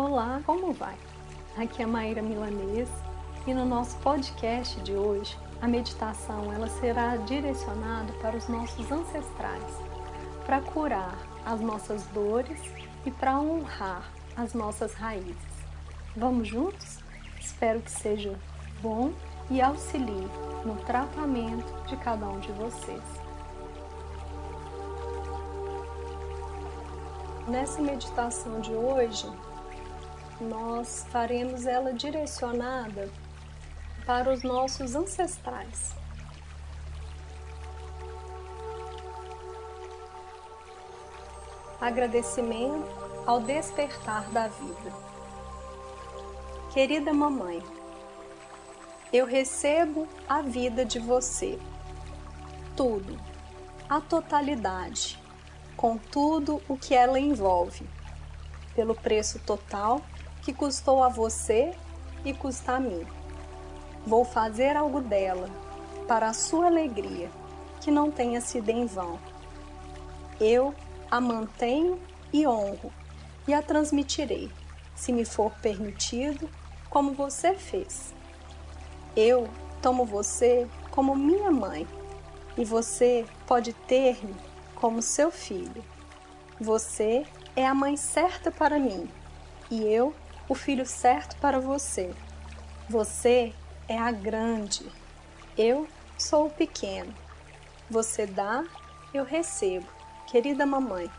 Olá, como vai? Aqui é a Maíra Milanês e no nosso podcast de hoje a meditação ela será direcionada para os nossos ancestrais, para curar as nossas dores e para honrar as nossas raízes. Vamos juntos? Espero que seja bom e auxilie no tratamento de cada um de vocês. Nessa meditação de hoje, nós faremos ela direcionada para os nossos ancestrais. Agradecimento ao despertar da vida. Querida mamãe, eu recebo a vida de você, tudo, a totalidade, com tudo o que ela envolve, pelo preço total que custou a você e custa a mim. Vou fazer algo dela, para a sua alegria, que não tenha sido em vão. Eu a mantenho e honro, e a transmitirei, se me for permitido, como você fez. Eu tomo você como minha mãe, e você pode ter-me como seu filho. Você é a mãe certa para mim, e eu o filho certo para você. Você é a grande, eu sou o pequeno. Você dá, eu recebo, querida mamãe,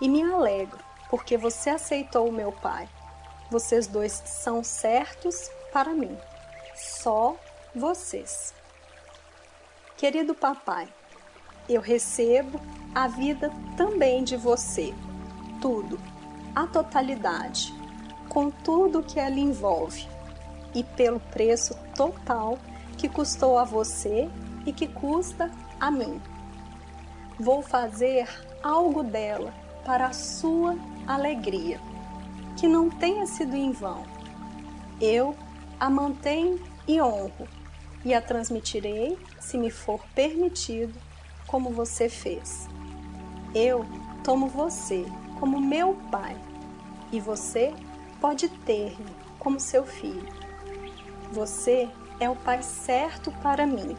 e me alegro porque você aceitou o meu pai. Vocês dois são certos para mim, só vocês. Querido papai, eu recebo a vida também de você, tudo, a totalidade com tudo que ela envolve e pelo preço total que custou a você e que custa a mim. Vou fazer algo dela para a sua alegria, que não tenha sido em vão. Eu a mantenho e honro e a transmitirei, se me for permitido, como você fez. Eu tomo você como meu pai e você pode ter-me como seu filho. Você é o pai certo para mim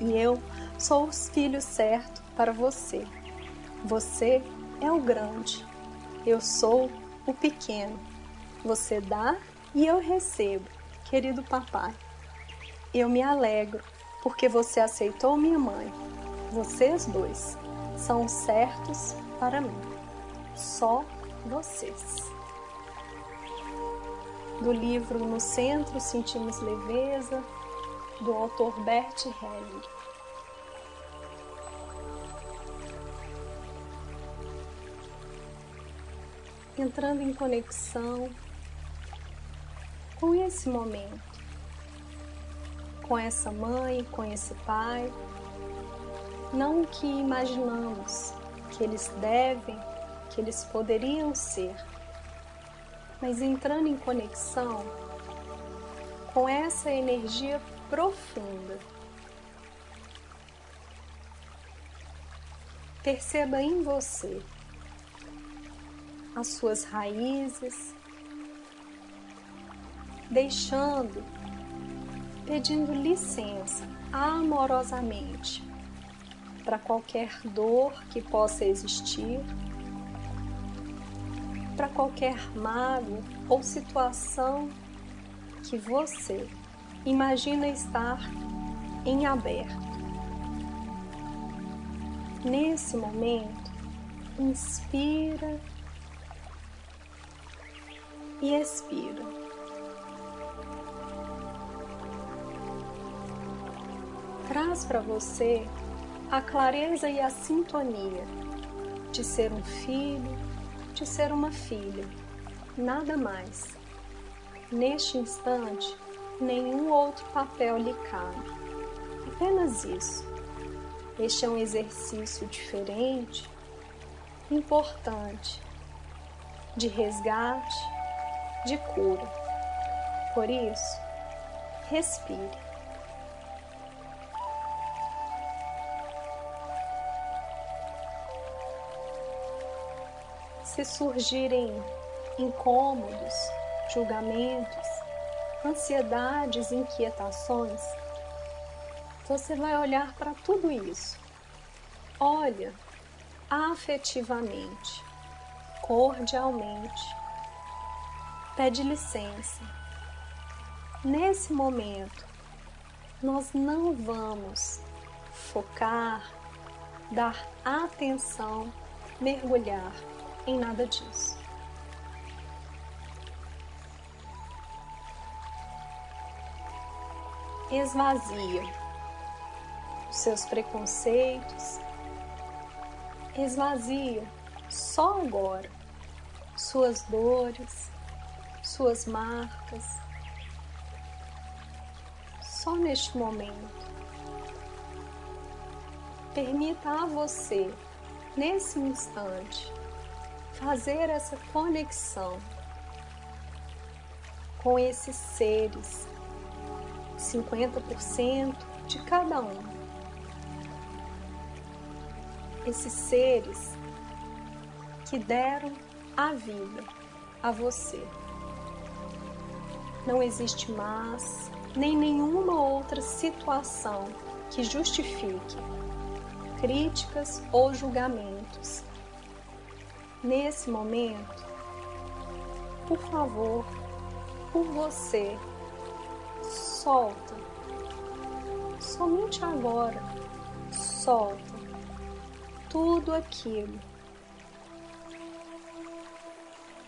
e eu sou o filho certo para você. Você é o grande, eu sou o pequeno. Você dá e eu recebo, querido papai. Eu me alegro porque você aceitou minha mãe. Vocês dois são certos para mim. Só vocês do livro No Centro Sentimos Leveza, do autor Bert Helling. Entrando em conexão com esse momento, com essa mãe, com esse pai, não o que imaginamos que eles devem, que eles poderiam ser mas entrando em conexão com essa energia profunda. Perceba em você as suas raízes, deixando, pedindo licença amorosamente para qualquer dor que possa existir para qualquer mago ou situação que você imagina estar em aberto. Nesse momento, inspira e expira. Traz para você a clareza e a sintonia de ser um filho, de ser uma filha, nada mais. Neste instante, nenhum outro papel lhe cabe. Apenas isso. Este é um exercício diferente, importante, de resgate, de cura. Por isso, respire. Se surgirem incômodos, julgamentos, ansiedades, inquietações, você vai olhar para tudo isso. Olha afetivamente, cordialmente. Pede licença. Nesse momento, nós não vamos focar, dar atenção, mergulhar em nada disso. Esvazia os seus preconceitos, esvazia só agora suas dores, suas marcas, só neste momento. Permita a você, nesse instante, fazer essa conexão com esses seres, 50% de cada um. Esses seres que deram a vida a você. Não existe mais nem nenhuma outra situação que justifique críticas ou julgamentos. Nesse momento, por favor, por você, solta. Somente agora, solta tudo aquilo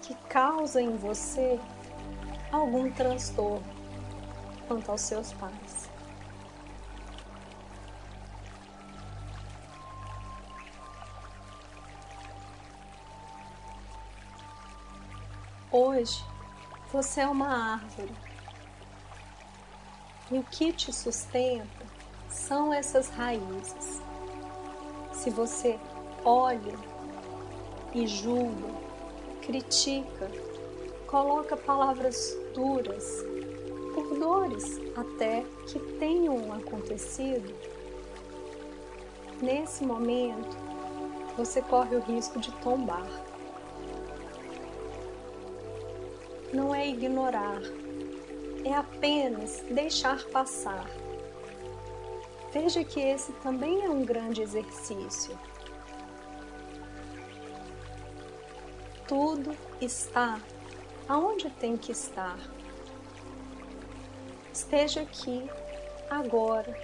que causa em você algum transtorno quanto aos seus pais. Hoje você é uma árvore e o que te sustenta são essas raízes. Se você olha e julga, critica, coloca palavras duras, por dores até que tenham acontecido, nesse momento você corre o risco de tombar. Não é ignorar, é apenas deixar passar. Veja que esse também é um grande exercício. Tudo está aonde tem que estar. Esteja aqui, agora,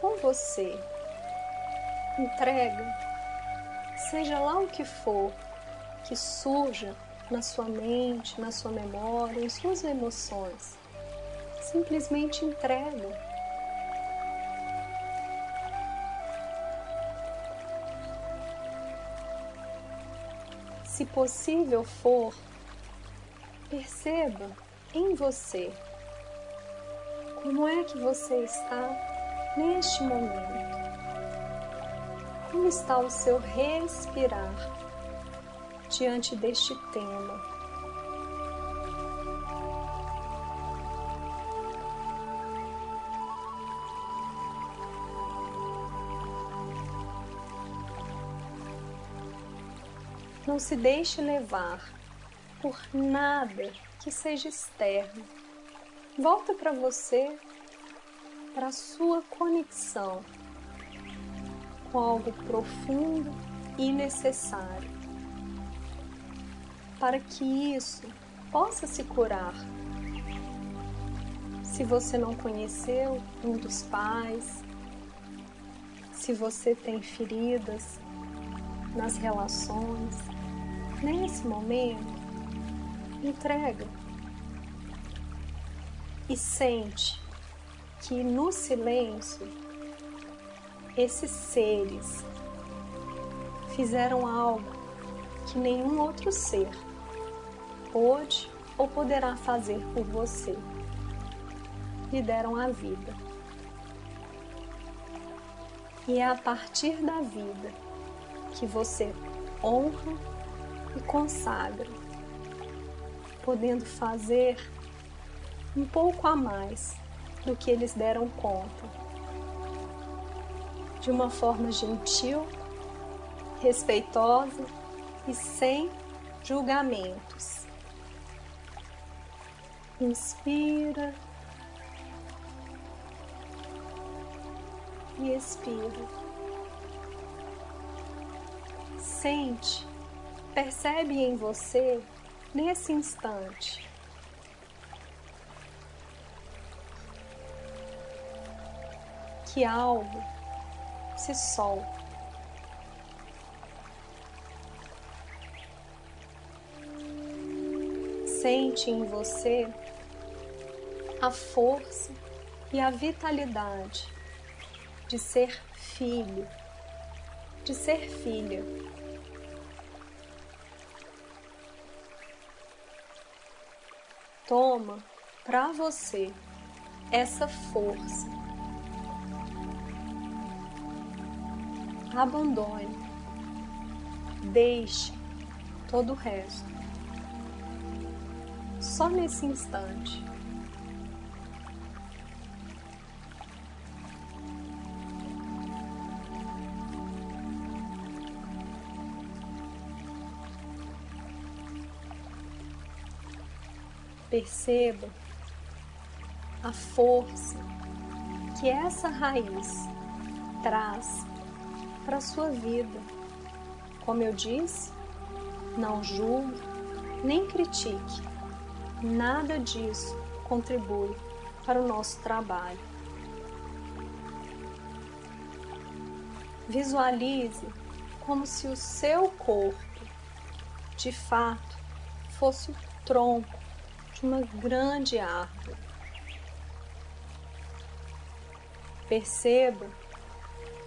com você. Entrega, seja lá o que for que surja na sua mente, na sua memória, em suas emoções. Simplesmente entrega. Se possível for, perceba em você como é que você está neste momento. Como está o seu respirar diante deste tema? Não se deixe levar por nada que seja externo. Volta para você, para a sua conexão com algo profundo e necessário, para que isso possa se curar. Se você não conheceu um dos pais, se você tem feridas nas relações, nesse momento, entrega e sente que no silêncio esses seres fizeram algo que nenhum outro ser pôde ou poderá fazer por você. Lhe deram a vida. E é a partir da vida que você honra e consagra, podendo fazer um pouco a mais do que eles deram conta. De uma forma gentil, respeitosa e sem julgamentos. Inspira e expira. Sente, percebe em você nesse instante. Que algo se solta. Sente em você a força e a vitalidade de ser filho, de ser filha. Toma para você essa força. Abandone. Deixe todo o resto. Só nesse instante. Perceba a força que essa raiz traz para a sua vida. Como eu disse, não julgue nem critique, nada disso contribui para o nosso trabalho. Visualize como se o seu corpo, de fato, fosse o tronco de uma grande árvore. Perceba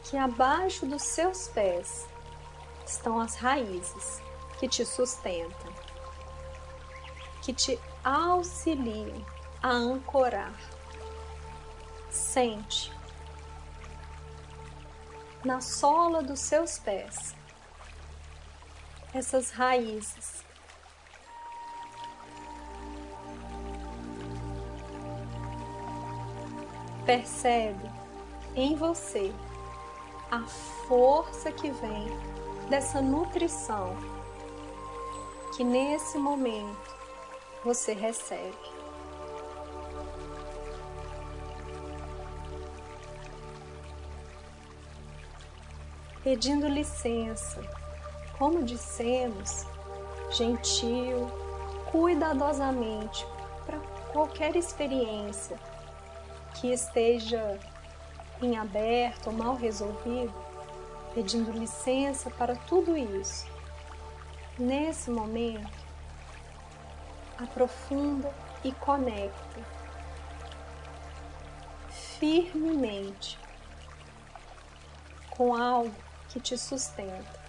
que abaixo dos seus pés estão as raízes que te sustentam, que te auxiliam a ancorar. Sente na sola dos seus pés essas raízes Percebe em você a força que vem dessa nutrição que nesse momento você recebe. Pedindo licença, como dissemos, gentil, cuidadosamente para qualquer experiência que esteja em aberto ou mal resolvido, pedindo licença para tudo isso. Nesse momento, aprofunda e conecta firmemente com algo que te sustenta.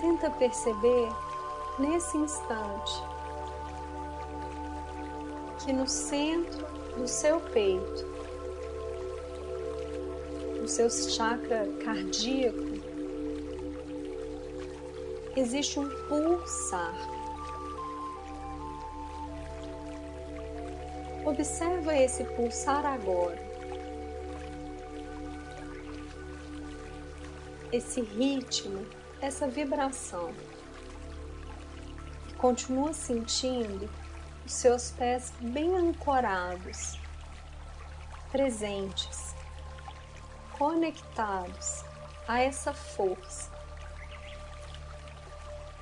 Tenta perceber nesse instante que no centro do seu peito, no seu chakra cardíaco, existe um pulsar. Observa esse pulsar agora. Esse ritmo essa vibração. Continua sentindo os seus pés bem ancorados, presentes, conectados a essa força.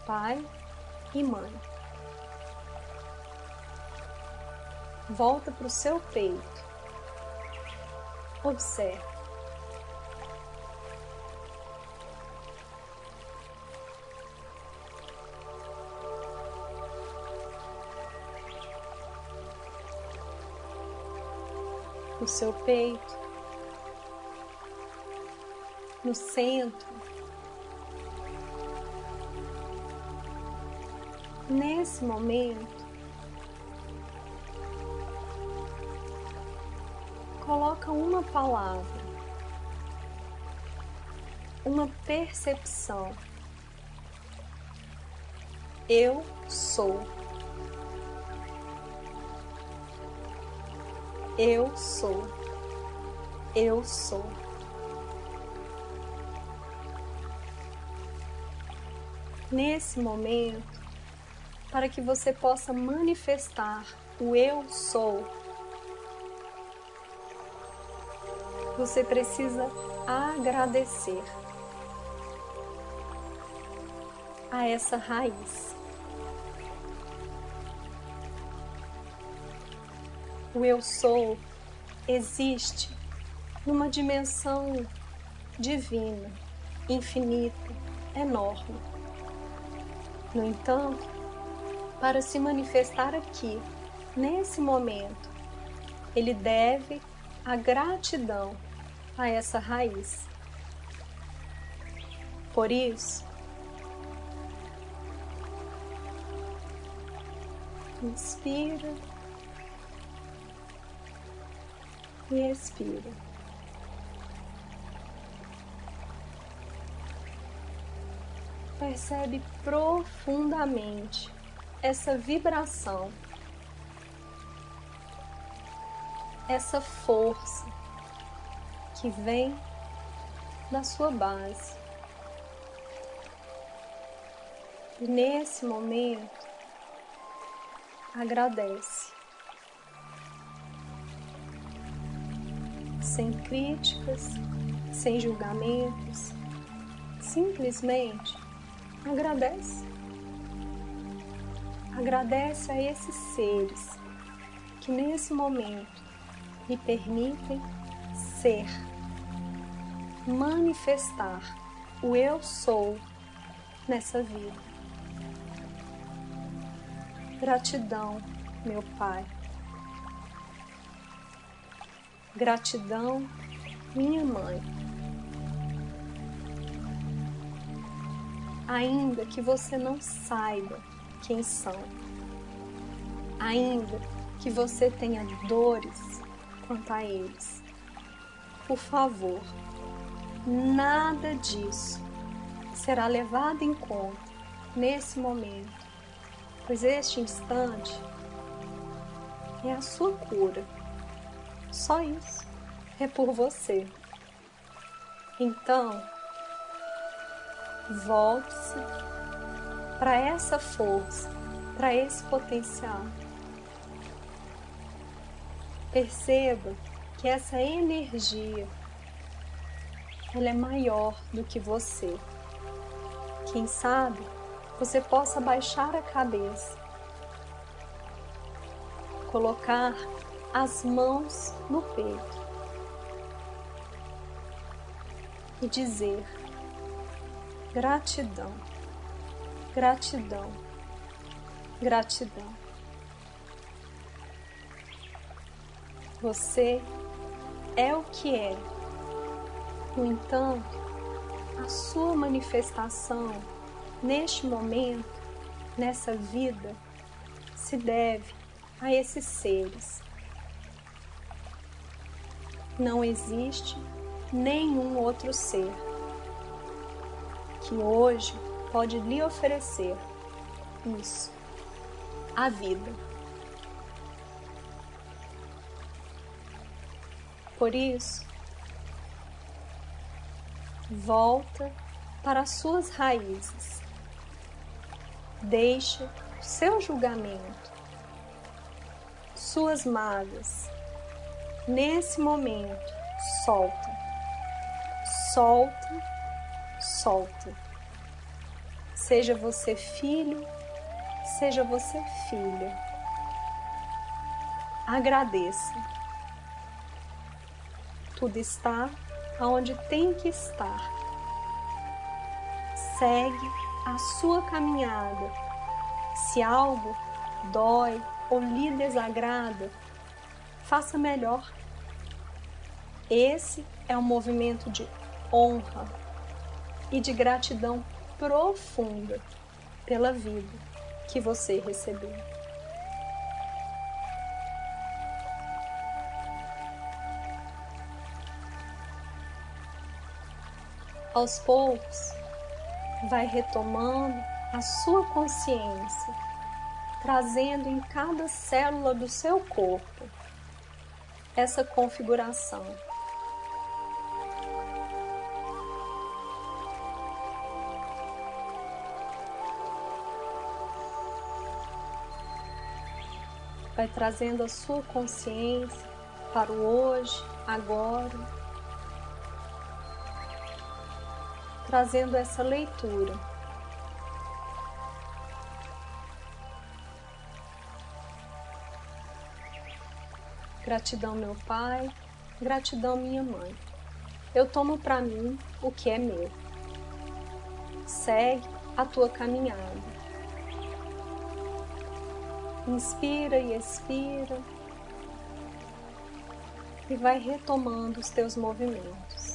Pai e mãe. Volta para o seu peito. Observe. No seu peito, no centro. Nesse momento, coloca uma palavra, uma percepção. Eu sou. Eu sou. eu sou. Nesse momento, para que você possa manifestar o eu sou, você precisa agradecer a essa raiz. O eu sou existe numa dimensão divina, infinita, enorme. No entanto, para se manifestar aqui, nesse momento, ele deve a gratidão a essa raiz. Por isso, inspira e expira. Percebe profundamente essa vibração, essa força que vem da sua base. E nesse momento, agradece. Sem críticas, sem julgamentos, simplesmente agradece. Agradece a esses seres que nesse momento lhe permitem ser, manifestar o eu sou nessa vida. Gratidão, meu Pai. Gratidão, minha mãe. Ainda que você não saiba quem são, ainda que você tenha dores quanto a eles, por favor, nada disso será levado em conta nesse momento pois este instante é a sua cura. Só isso é por você. Então, volte-se para essa força, para esse potencial. Perceba que essa energia ela é maior do que você. Quem sabe você possa baixar a cabeça, colocar as mãos no peito e dizer gratidão, gratidão, gratidão. Você é o que é. No entanto, a sua manifestação neste momento, nessa vida, se deve a esses seres. Não existe nenhum outro ser que hoje pode lhe oferecer isso, a vida. Por isso, volta para suas raízes Deixe o seu julgamento, suas mágoas. Nesse momento, solta, solta, solta. Seja você filho, seja você filha. Agradeça. Tudo está aonde tem que estar. Segue a sua caminhada. Se algo dói ou lhe desagrada, faça melhor. Esse é um movimento de honra e de gratidão profunda pela vida que você recebeu. Aos poucos, vai retomando a sua consciência, trazendo em cada célula do seu corpo essa configuração Vai trazendo a sua consciência para o hoje, agora, trazendo essa leitura. Gratidão, meu pai, gratidão, minha mãe. Eu tomo para mim o que é meu. Segue a tua caminhada. Inspira e expira. E vai retomando os teus movimentos.